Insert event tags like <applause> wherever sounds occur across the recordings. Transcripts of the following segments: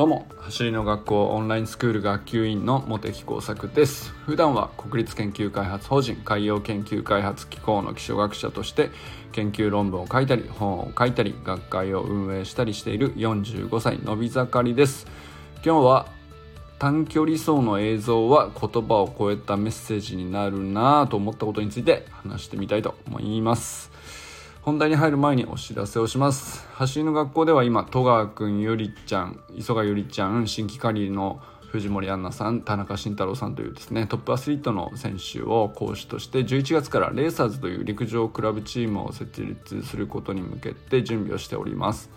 どうも。走りの学校オンラインスクール学級委員の茂木耕作です。普段は国立研究開発法人海洋研究開発機構の気象学者として研究論文を書いたり本を書いたり学会を運営したりしている45歳のび盛りです。今日は短距離走の映像は言葉を超えたメッセージになるなぁと思ったことについて話してみたいと思います。本題に入る前にお知らせをします。走りの学校では今戸川君ゆりちゃん磯賀ゆりちゃん新規カリーの藤森杏奈さん田中慎太郎さんというですねトップアスリートの選手を講師として11月からレーサーズという陸上クラブチームを設立することに向けて準備をしております。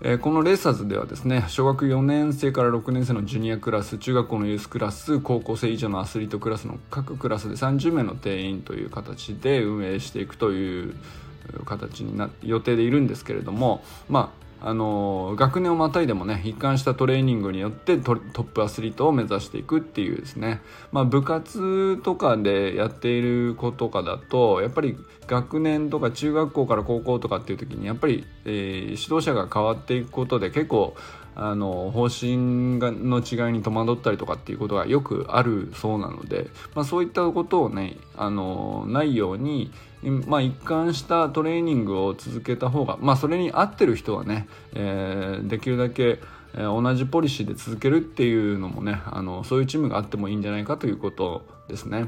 え、このレーサーズではですね小学4年生から6年生のジュニアクラス中学校のユースクラス高校生以上のアスリートクラスの各クラスで30名の定員という形で運営していくという形にな予定でいるんですけれどもまああの学年をまたいでもね一貫したトレーニングによってトップアスリートを目指していくっていうですね、まあ、部活とかでやっている子とかだとやっぱり学年とか中学校から高校とかっていう時にやっぱり、えー、指導者が変わっていくことで結構あの方針がの違いに戸惑ったりとかっていうことがよくあるそうなので、まあ、そういったことをねあのないように、まあ、一貫したトレーニングを続けた方が、まあ、それに合ってる人はね、えー、できるだけ同じポリシーで続けるっていうのもねあのそういうチームがあってもいいんじゃないかということですね。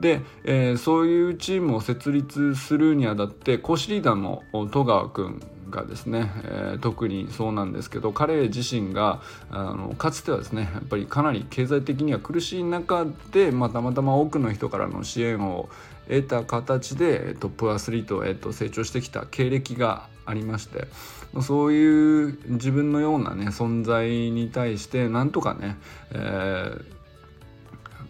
で、えー、そういうチームを設立するにあたって講師リーダーの戸川君がですね、えー、特にそうなんですけど彼自身があのかつてはですねやっぱりかなり経済的には苦しい中で、ま、たまたま多くの人からの支援を得た形でトップアスリートへと成長してきた経歴がありましてそういう自分のようなね存在に対してなんとかね、えー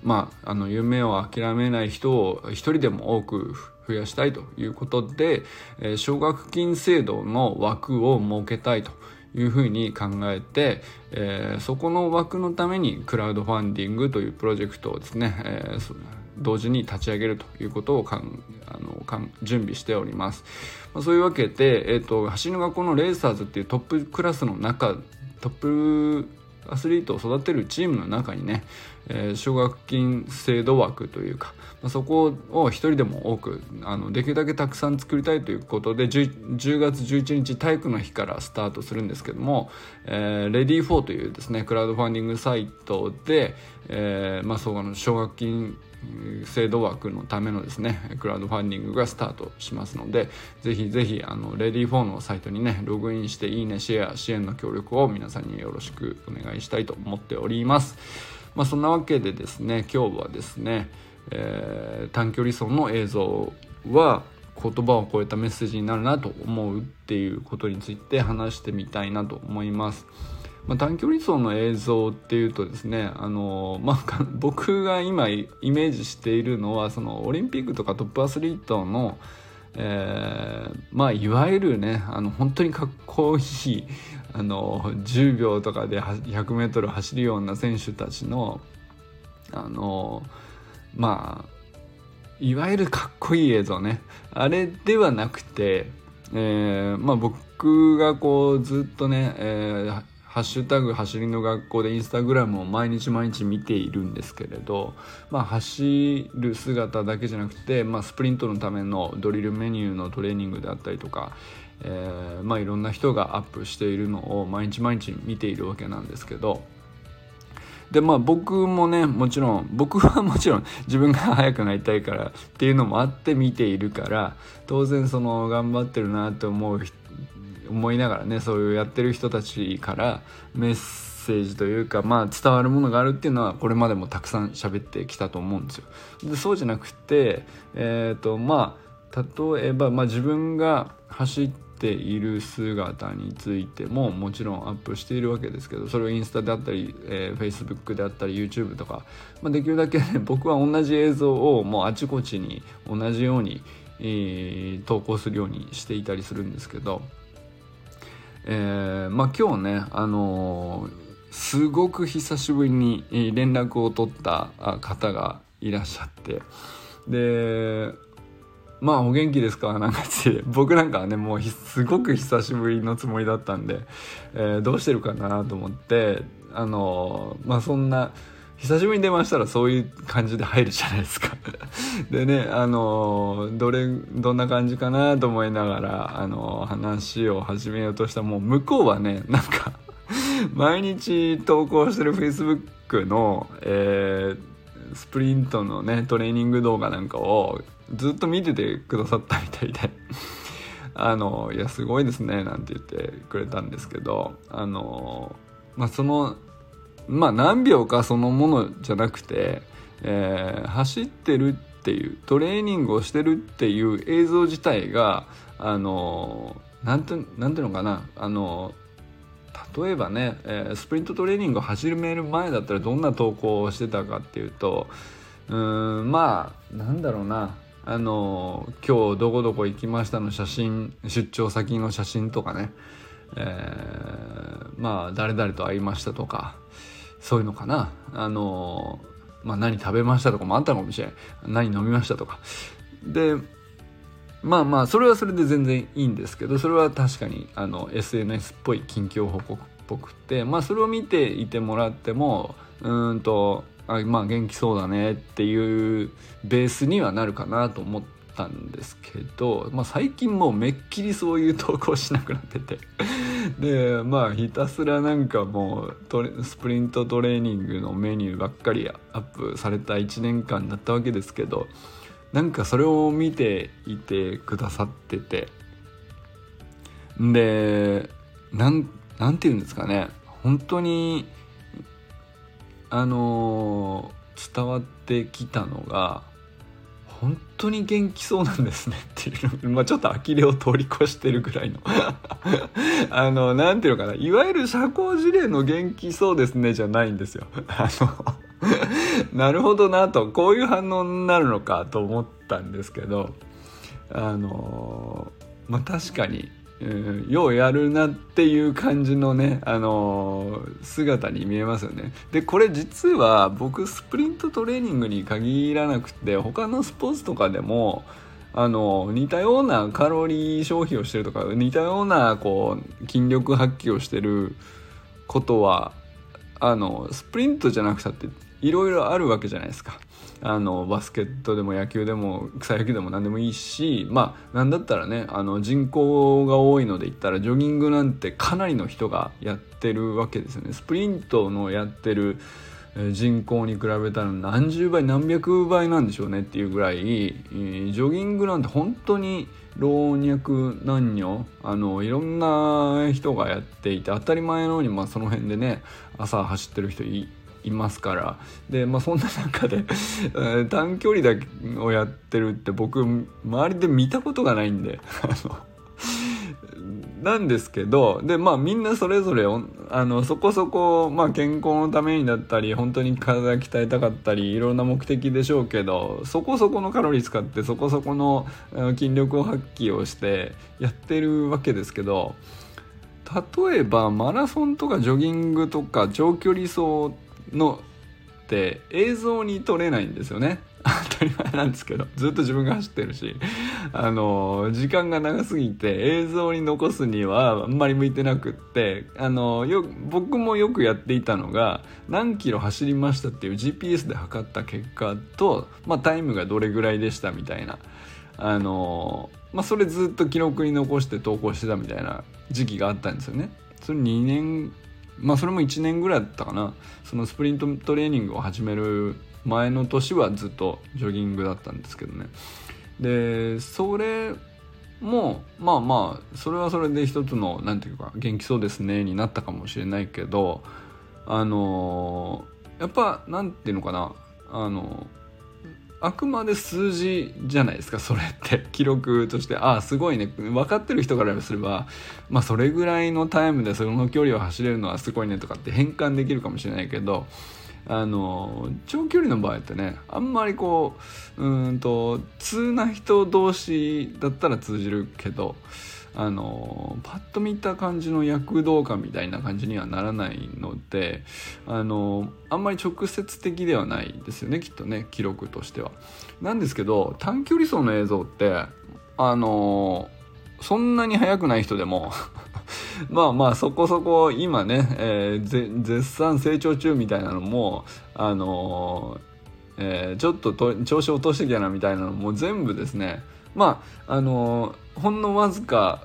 まあ、あの夢を諦めない人を一人でも多く増やしたいということで、え奨学金制度の枠を設けたいというふうに考えて、えー、そこの枠のためにクラウドファンディングというプロジェクトをですね、えー、同時に立ち上げるということをかんあのかん準備しております。まあ、そういうわけで、えーと、走りの学校のレーサーズっていうトップクラスの中トップアスリートを育てるチームの中にね、え、奨学金制度枠というか、ま、そこを一人でも多くあのできるだけたくさん作りたいということで 10, 10月11日体育の日からスタートするんですけども、えー、レディー4というですねクラウドファンディングサイトで、えーまあ、その奨学金制度枠のためのですねクラウドファンディングがスタートしますのでぜひぜひあのレディー4のサイトにねログインしていいねシェア支援の協力を皆さんによろしくお願いしたいと思っておりますまあそんなわけでですね今日はですね、えー、短距離走の映像は言葉を超えたメッセージになるなと思うっていうことについて話してみたいなと思います。まあ、短距離走の映像っていうとですねあの、まあ、<laughs> 僕が今イメージしているのはそのオリンピックとかトップアスリートの、えー、まあいわゆるねあの本当にかっこいいあの10秒とかで 100m 走るような選手たちのあのまあいわゆるかっこいい映像ね。あれではなくて、えー、まあ僕がこうずっとね、えー、ハッシュタグ走りの学校でインスタグラムを毎日毎日見ているんですけれど、まあ、走る姿だけじゃなくて、まあ、スプリントのためのドリルメニューのトレーニングであったりとか、えー、まあ、いろんな人がアップしているのを毎日毎日見ているわけなんですけどでまあ僕もねもちろん僕はもちろん自分が速くなりたいからっていうのもあって見ているから当然その頑張ってるなって思う人思いながらねそういうやってる人たちからメッセージというかまあ伝わるものがあるっていうのはこれまでもたくさん喋ってきたと思うんですよ。でそうじゃなくてえ、ー、とまあ例えば、まあ、自分が走っている姿についてももちろんアップしているわけですけどそれをインスタであったり、えー、Facebook であったり YouTube とか、まあ、できるだけ、ね、<laughs> 僕は同じ映像をもうあちこちに同じように、え、投稿するようにしていたりするんですけどえー、まあ今日ねあのー、すごく久しぶりに連絡を取った方がいらっしゃって。でまあお元気ですか？なんかって僕なんかはねもうすごく久しぶりのつもりだったんで、えー、どうしてるかなと思ってあのまあそんな久しぶりに電話したらそういう感じで入るじゃないですか。<laughs> でねあのどれどんな感じかなと思いながらあの話を始めようとしたもう向こうはねなんか <laughs> 毎日投稿してる Facebook の、えー、スプリントのねトレーニング動画なんかをずっと見ててくださったみたいで。<laughs> あのいやすごいですねなんて言ってくれたんですけどあのまあそのまあ何秒かそのものじゃなくて、えー、走ってるっていうトレーニングをしてるっていう映像自体があのなんてなんていうのかなあの例えばね、えー、スプリントトレーニングを始める前だったらどんな投稿をしてたかっていうとうんまあなんだろうなあの今日どこどこ行きましたの写真出張先の写真とかね、えー、まあ誰々と会いましたとかそういうのかな？あのまあ何食べましたとかもあったかもしれない何飲みましたとか。でまあまあそれはそれで全然いいんですけどそれは確かにあの SNS っぽい近況報告っぽくてまあそれを見ていてもらってもうんとあまあ元気そうだねっていうベースにはなるかなと思ってたんですけど、まあ、最近もうめっきりそういう投稿しなくなってて。<laughs> でまあひたすらなんかもうトレスプリントトレーニングのメニューばっかりアップされた1年間だったわけですけどなんかそれを見ていてくださってて。でなんなんて言うんですかね。本当にあのー、伝わってきたのが本当に元気そうなんですねっていう。<laughs> まあちょっと呆れを通り越してるぐらいの。<laughs> あの何ていうのかな。いわゆる社交辞令の元気そうですねじゃないんですよ。<laughs> あのなるほどなと。こういう反応になるのかと思ったんですけどあのまあ確かにうん、ようやるなっていう感じのね、あのー、姿に見えますよね。でこれ実は僕スプリントトレーニングに限らなくて他のスポーツとかでもあの似たようなカロリー消費をしてるとか似たようなこう筋力発揮をしてることはあのスプリントじゃなくたっていろいろあるわけじゃないですか。あのバスケットでも野球でも草野球でも何でもいいしまあなんだったらねあの人口が多いので言ったらジョギングなんてかなりの人がやってるわけですよね。スプリントのやってる人口に比べたら何十倍何百倍なんでしょうねっていうぐらいジョギングなんて本当に老若男女あのいろんな人がやっていて当たり前のように、まあ、その辺でね朝走ってる人いいますから。で、まあ、そんな中で <laughs> 短距離だけをやってるって僕周りで見たことがないんで <laughs> なんですけどでまあみんなそれぞれあのそこそこ、まあ、健康のためにだったり本当に体鍛えたかったりいろんな目的でしょうけどそこそこのカロリー使ってそこそこの筋力を発揮をしてやってるわけですけど例えばマラソンとかジョギングとか長距離走のって映像に撮れないんですよね。<laughs> 当たり前なんですけど。ずっと自分が走ってるし。あの時間が長すぎて映像に残すにはあんまり向いてなくって。あのよ僕もよくやっていたのが何キロ走りましたっていう GPS で測った結果と、まあ、タイムがどれぐらいでしたみたいな。あの、まあ、それずっと記録に残して投稿してたみたいな時期があったんですよね。それ2年まあそれも1年ぐらいだったかな。そのスプリントトレーニングを始める前の年はずっとジョギングだったんですけどね。でそれもまあまあそれはそれで一つの何て言うか元気そうですねになったかもしれないけどあのやっぱ何て言うのかな。あのあくまで数字じゃないですかそれって。記録として。ああすごいね。分かってる人からすればまあそれぐらいのタイムでその距離を走れるのはすごいねとかって変換できるかもしれないけどあの長距離の場合ってねあんまりこううんと通な人同士だったら通じるけどあのパッと見た感じの躍動感みたいな感じにはならないのであのあんまり直接的ではないですよねきっとね記録としては。なんですけど短距離走の映像ってあのそんなに速くない人でも <laughs> まあまあそこそこ今ね、えー、絶賛成長中みたいなのもあのえー、ちょっと調子落としてきたなみたいなのも全部ですねまああのほんのわずか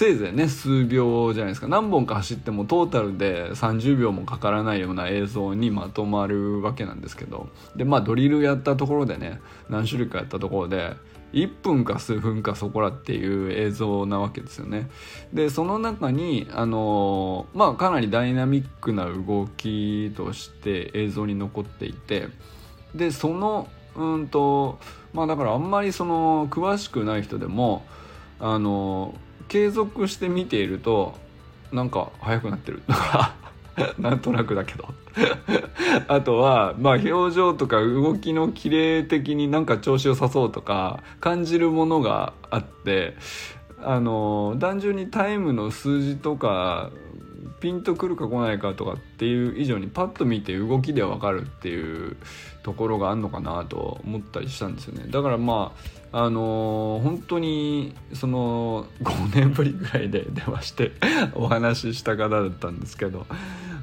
せいぜいね数秒じゃないですか。何本か走ってもトータルで30秒もかからないような映像にまとまるわけなんですけど。でまあドリルやったところでね何種類かやったところで1分か数分かそこらっていう映像なわけですよね。でその中にあのまあかなりダイナミックな動きとして映像に残っていて。でそのうんとまあだからあんまりその詳しくない人でもあの継続して見ているとなんか速くなってる。と <laughs> かなんとなくだけど。<laughs> あとはまあ表情とか動きの綺麗的になんか調子良さそうとか感じるものがあってあの単純にタイムの数字とかピンとくるか来ないかとかっていう以上にパッと見て動きでわかるっていうところがあるのかなと思ったりしたんですよね。だからまああのー、本当にその5年ぶりぐらいで電話して <laughs> お話しした方だったんですけど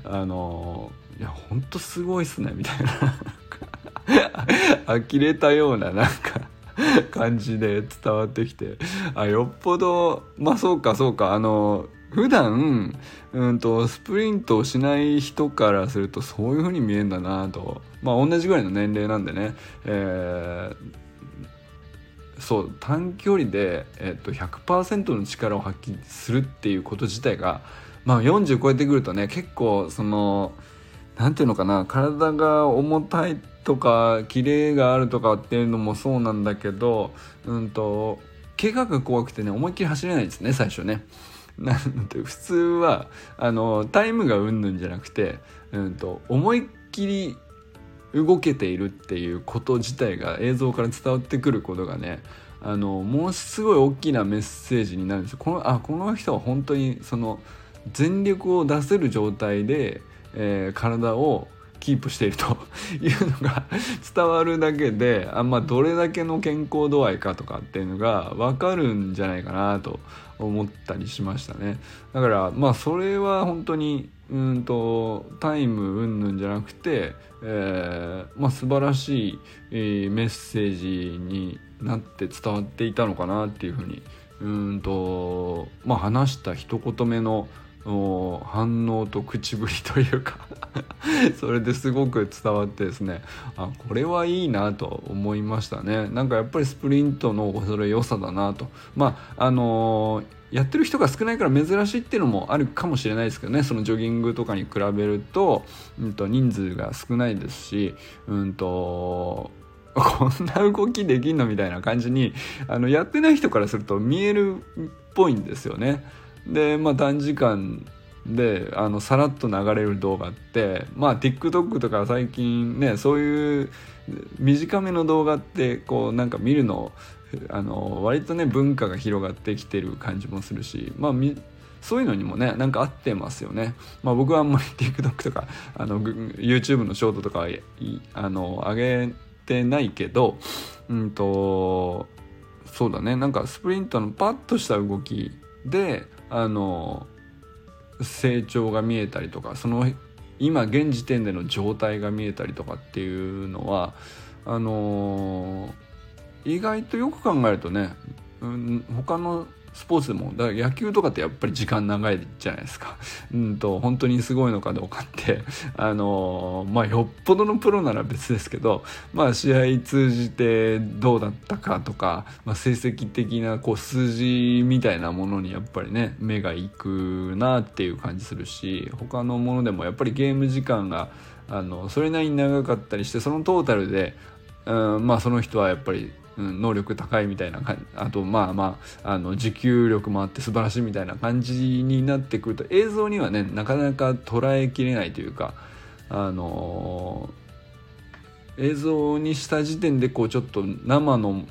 あのー、いや本当すごいっすねみたいな。呆れたようななんか感じで伝わってきてあよっぽどまあそうかそうかあの普段うんとスプリントをしない人からするとそういう風に見えるんだなとまあ同じぐらいの年齢なんでね、えー、そう短距離で、えー、と100%の力を発揮するっていうこと自体が、まあ、40超えてくるとね結構その何て言うのかな体が重たいとかキレがあるとかっていうのもそうなんだけどうんと怪我が怖くてね思いっきり走れないですね最初ね。<laughs> なんて普通はあのタイムがうんぬんじゃなくて、うんと、思いっきり動けているっていうこと自体が映像から伝わってくることがねあのものすごい大きなメッセージになるんですよ。このあこの人は本当にその全力を出せる状態で、えー、体をキープしていると。<laughs> いうのが <laughs> 伝わるだけであ、まあ、どれだけの健康度合いかとかっていうのが分かるんじゃないかなと思ったりしましたね。だからまあそれは本当にうんとタイムうんぬんじゃなくて、えーまあ、素晴らしい、えー、メッセージになって伝わっていたのかなっていうふうにうんと、まあ、話した一言目の反応と口ぶりというか <laughs> それですごく伝わってですねあこれはいいなと思いましたね。なんかやっぱりスプリントの恐れ良さだなと。まああのー、やってる人が少ないから珍しいっていうのもあるかもしれないですけどね。そのジョギングとかに比べると,、うんと、人数が少ないですしうんとこんな動きできんのみたいな感じにあのやってない人からすると見えるっぽいんですよね。でまあ短時間であのさらっと流れる動画ってまあ TikTok とか最近ねそういう短めの動画ってこうなんか見るのあの割とね文化が広がってきてる感じもするしまあそういうのにもねなんか合ってますよね。まあ、僕はあんまり TikTok とかあの YouTube のショートとかあの上げてないけどうんとそうだねなんかスプリントのパッとした動きであの成長が見えたりとかその今現時点での状態が見えたりとかっていうのはあの意外とよく考えるとね、うん、他のスポーツでもだから野球とかってやっぱり時間長いじゃないですか。<laughs> うんと本当にすごいのかどうかって <laughs> あのまあよっぽどのプロなら別ですけどまあ試合通じてどうだったかとか、まあ、成績的なこう数字みたいなものにやっぱりね目がいくなっていう感じするし他のものでもやっぱりゲーム時間があのそれなりに長かったりしてそのトータルで、うん、まあその人はやっぱりうん、能力高いみたいな感じ。あとまあまああの持久力もあって素晴らしいみたいな感じになってくると映像にはねなかなか捉えきれないというかあの映像にした時点でこうちょっと生の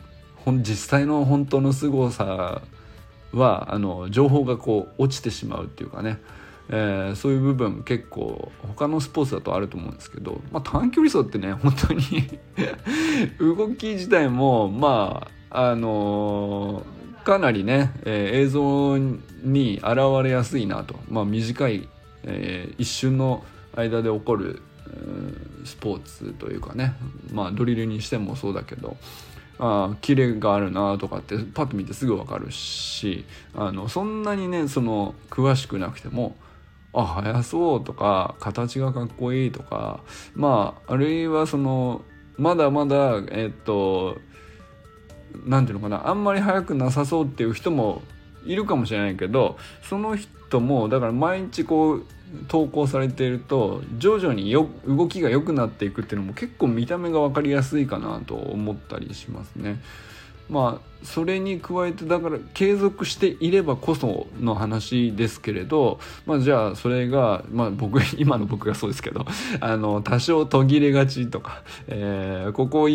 実際の本当の凄さはあの情報がこう落ちてしまうっていうかね、えー、そういう部分結構他のスポーツだとあると思うんですけど、まあ、短距離走ってね <laughs> 本当に <laughs> 動き自体もまああのー、かなりね、えー、映像に現れやすいなと、まあ、短い、え一瞬の間で起こるスポーツというかねまあドリルにしてもそうだけどあキレがあるなとかってパッと見てすぐ分かるしあのそんなにねその詳しくなくてもあ速そうとか形がかっこいいとかまああるいはそのまだまだえっと何ていうのかなあんまり速くなさそうっていう人もいるかもしれないけどその人もだから毎日こう投稿されていると徐々によ動きが良くなっていくっていうのも結構見た目が分かりやすいかなと思ったりしますね。まあそれに加えてだから継続していればこその話ですけれど、まあ、じゃあそれが、まあ、僕 <laughs> 今の僕がそうですけどあの多少途切れがちとか、えー、ここ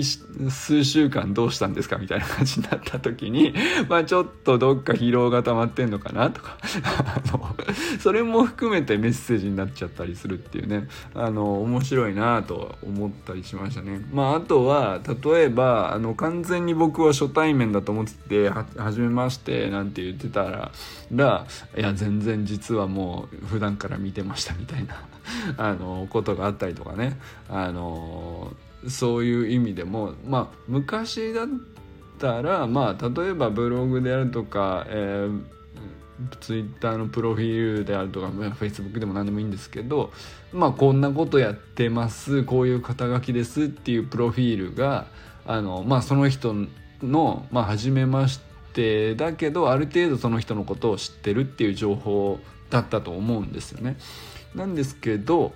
数週間どうしたんですかみたいな感じになった時に、<laughs> まあ、ちょっとどっか疲労が溜まってんのかなとか <laughs> あのそれも含めてメッセージになっちゃったりするっていうねあの面白いなと思ったりしましたね。まあ、あとは例えばあの完全に僕は初対面だと思思ってては「じめまして」なんて言ってたららいや全然実はもう普段から見てましたみたいな <laughs> あのことがあったりとかね。あのそういう意味でもまあ昔だったらまあ例えばブログであるとか、えーツイッターのプロフィールであるとか、フェイスブックでも何でもいいんですけどまあこんなことやってますこういう肩書きですっていうプロフィールがあのまあその人の、まあ、初めましてだけどある程度その人のことを知ってるっていう情報だったと思うんですよね。なんですけど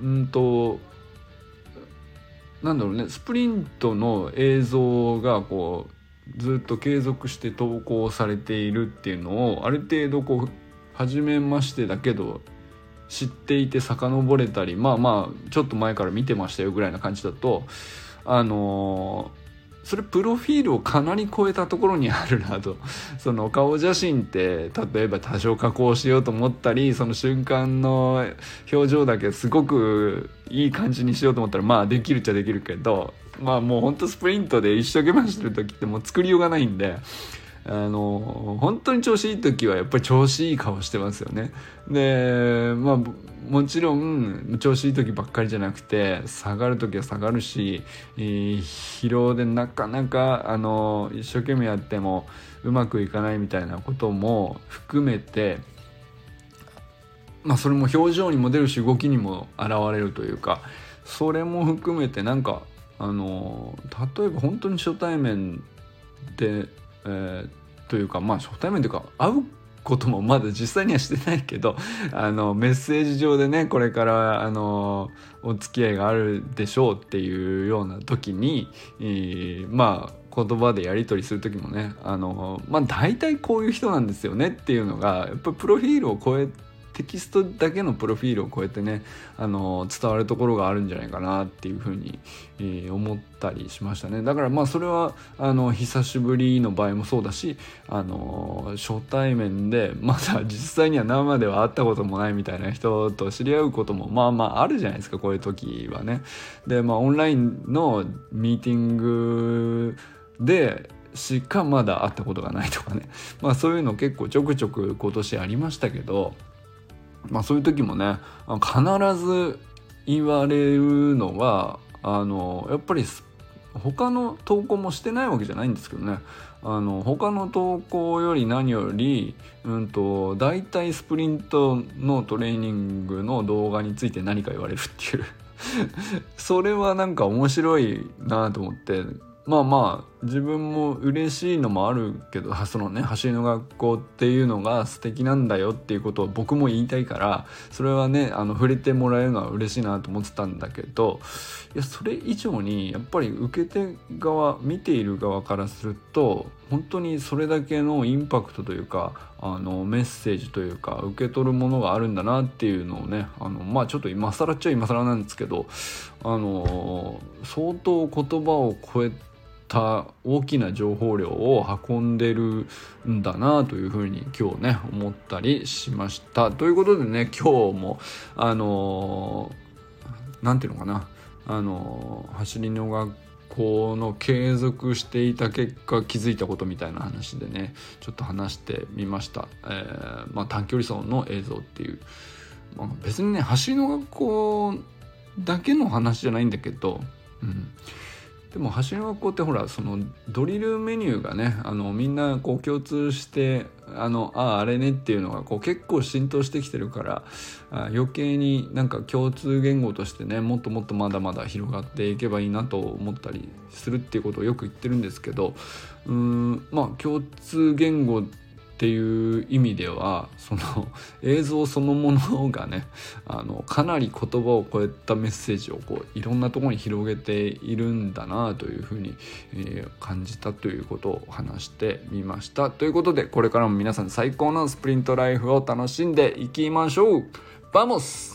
うんとなんだろうねスプリントの映像がこうずっと継続して投稿されているっていうのをある程度こう初めましてだけど知っていて遡れたりまあまあちょっと前から見てましたよぐらいな感じだとあのそれプロフィールをかなり超えたところにあるなと <laughs> その顔写真って例えば多少加工しようと思ったりその瞬間の表情だけすごくいい感じにしようと思ったらまあできるっちゃできるけどまあもうほんとスプリントで一生懸命走ってる時ってもう作りようがないんで。あの本当に調子いい時はやっぱり調子いい顔してますよね。でまあもちろん調子いい時ばっかりじゃなくて下がる時は下がるし、えー、疲労でなかなかあの一生懸命やってもうまくいかないみたいなことも含めてまあそれも表情にも出るし動きにも現れるというかそれも含めてなんかあの例えば本当に初対面で、えー、というかまあ初対面というか会うこともまだ実際にはしてないけど <laughs> あのメッセージ上でねこれからあのお付き合いがあるでしょうっていうような時に、えー、まあ言葉でやり取りする時もねあのまあ大体こういう人なんですよねっていうのがやっぱプロフィールを超えてテキストだけのプロフィールを超えてねあの伝わるところがあるんじゃないかなっていうふうに、えー、思ったりしましたねだからまあそれはあの久しぶりの場合もそうだしあの初対面でまだ実際には生では会ったこともないみたいな人と知り合うこともまあまああるじゃないですかこういう時はね。でまあオンラインのミーティングでしかまだ会ったことがないとかねまあそういうの結構ちょくちょく今年ありましたけどまあそういう時もね必ず言われるのはあのやっぱり他の投稿もしてないわけじゃないんですけどね。あの他の投稿より何より、うんと、大体スプリントのトレーニングの動画について何か言われるっていう。それはなんか面白いなと思って。まあまあ自分も嬉しいのもあるけどそのね走りの学校っていうのが素敵なんだよっていうことを僕も言いたいからそれはねあの触れてもらえるのは嬉しいなと思ってたんだけどいやそれ以上にやっぱり受け手側見ている側からすると本当にそれだけのインパクトというかあのメッセージというか受け取るものがあるんだなっていうのをねあのまあちょっと今更っちゃ今更なんですけどあの相当言葉を超えてた大きな情報量を運んでるんだなというふうに今日ね思ったりしました。ということでね今日もあの何て言うのかな。あの走りの学校の継続していた結果気づいたことみたいな話でねちょっと話してみました、えー、まあ、短距離走の映像っていう、まあ、別にね走りの学校だけの話じゃないんだけど、うん、でも走りの学校ってほらそのドリルメニューがねあのみんなこう共通してあのあああれねっていうのがこう結構浸透してきてるから余計になんか共通言語としてねもっともっとまだまだ広がっていけばいいなと思ったりするっていうことをよく言ってるんですけどうんまあ共通言語っていう意味ではその映像そのものがねあのかなり言葉を超えたメッセージをこういろんなところに広げているんだなというふうに、えー、感じたということを話してみました。ということでこれからも皆さん最高のスプリントライフを楽しんでいきましょう vamos